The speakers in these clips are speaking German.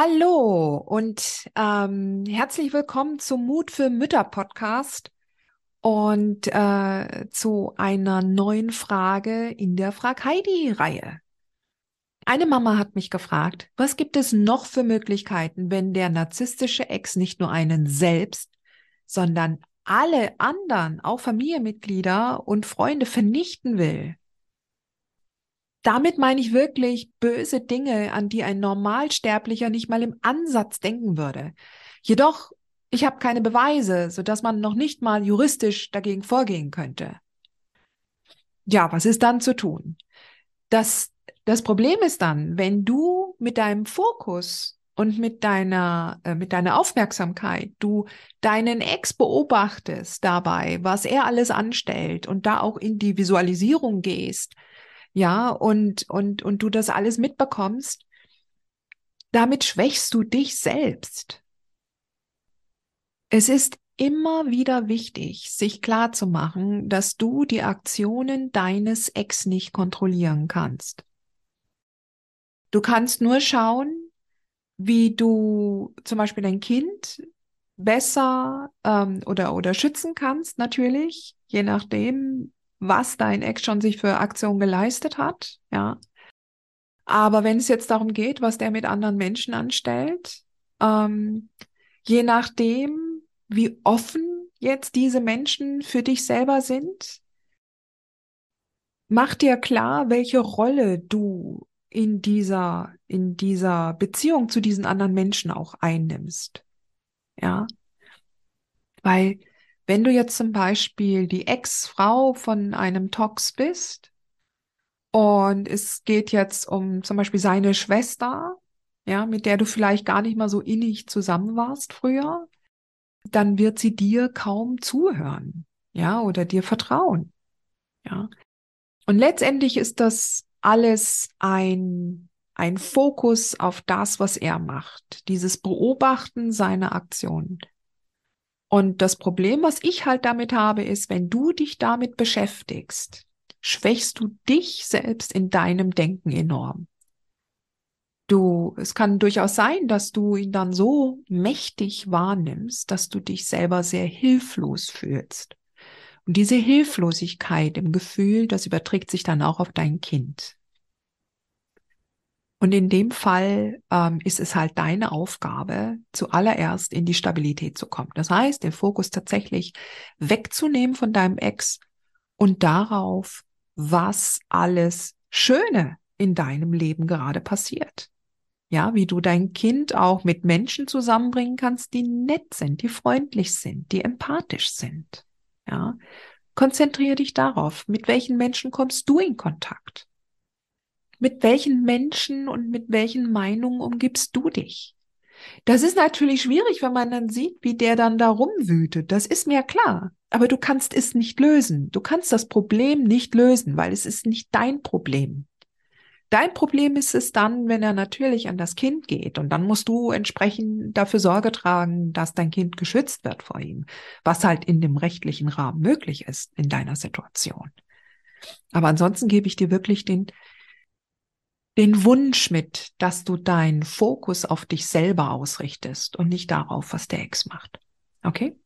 Hallo und ähm, herzlich willkommen zum Mut für Mütter Podcast und äh, zu einer neuen Frage in der Frag Heidi Reihe. Eine Mama hat mich gefragt, was gibt es noch für Möglichkeiten, wenn der narzisstische Ex nicht nur einen selbst, sondern alle anderen, auch Familienmitglieder und Freunde vernichten will? Damit meine ich wirklich böse Dinge, an die ein Normalsterblicher nicht mal im Ansatz denken würde. Jedoch, ich habe keine Beweise, sodass man noch nicht mal juristisch dagegen vorgehen könnte. Ja, was ist dann zu tun? Das, das Problem ist dann, wenn du mit deinem Fokus und mit deiner, äh, mit deiner Aufmerksamkeit, du deinen Ex beobachtest dabei, was er alles anstellt und da auch in die Visualisierung gehst, ja, und, und, und du das alles mitbekommst, damit schwächst du dich selbst. Es ist immer wieder wichtig, sich klar zu machen, dass du die Aktionen deines Ex nicht kontrollieren kannst. Du kannst nur schauen, wie du zum Beispiel dein Kind besser ähm, oder oder schützen kannst natürlich, je nachdem, was dein Ex schon sich für Aktionen geleistet hat, ja. Aber wenn es jetzt darum geht, was der mit anderen Menschen anstellt, ähm, je nachdem, wie offen jetzt diese Menschen für dich selber sind, mach dir klar, welche Rolle du in dieser, in dieser Beziehung zu diesen anderen Menschen auch einnimmst. Ja. Weil wenn du jetzt zum Beispiel die Ex-Frau von einem Tox bist und es geht jetzt um zum Beispiel seine Schwester, ja, mit der du vielleicht gar nicht mal so innig zusammen warst früher, dann wird sie dir kaum zuhören, ja, oder dir vertrauen, ja. Und letztendlich ist das alles ein, ein Fokus auf das, was er macht, dieses Beobachten seiner Aktionen. Und das Problem, was ich halt damit habe, ist, wenn du dich damit beschäftigst, schwächst du dich selbst in deinem Denken enorm. Du, es kann durchaus sein, dass du ihn dann so mächtig wahrnimmst, dass du dich selber sehr hilflos fühlst. Und diese Hilflosigkeit im Gefühl, das überträgt sich dann auch auf dein Kind. Und in dem Fall ähm, ist es halt deine Aufgabe, zuallererst in die Stabilität zu kommen. Das heißt, den Fokus tatsächlich wegzunehmen von deinem Ex und darauf, was alles Schöne in deinem Leben gerade passiert. Ja, wie du dein Kind auch mit Menschen zusammenbringen kannst, die nett sind, die freundlich sind, die empathisch sind. Ja, konzentriere dich darauf. Mit welchen Menschen kommst du in Kontakt? Mit welchen Menschen und mit welchen Meinungen umgibst du dich? Das ist natürlich schwierig, wenn man dann sieht, wie der dann da rumwütet. Das ist mir klar. Aber du kannst es nicht lösen. Du kannst das Problem nicht lösen, weil es ist nicht dein Problem. Dein Problem ist es dann, wenn er natürlich an das Kind geht und dann musst du entsprechend dafür Sorge tragen, dass dein Kind geschützt wird vor ihm, was halt in dem rechtlichen Rahmen möglich ist in deiner Situation. Aber ansonsten gebe ich dir wirklich den, den Wunsch mit, dass du deinen Fokus auf dich selber ausrichtest und nicht darauf, was der Ex macht. Okay?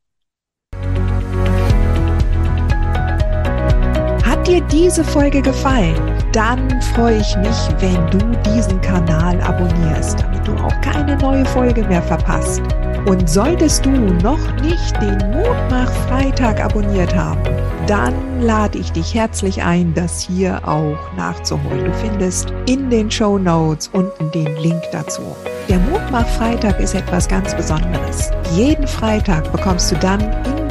Hat dir diese Folge gefallen? Dann freue ich mich, wenn du diesen Kanal abonnierst, du auch keine neue Folge mehr verpasst. Und solltest du noch nicht den Mutmach Freitag abonniert haben, dann lade ich dich herzlich ein, das hier auch nachzuholen. Du findest in den Show Notes unten den Link dazu. Der Mutmach-Freitag ist etwas ganz Besonderes. Jeden Freitag bekommst du dann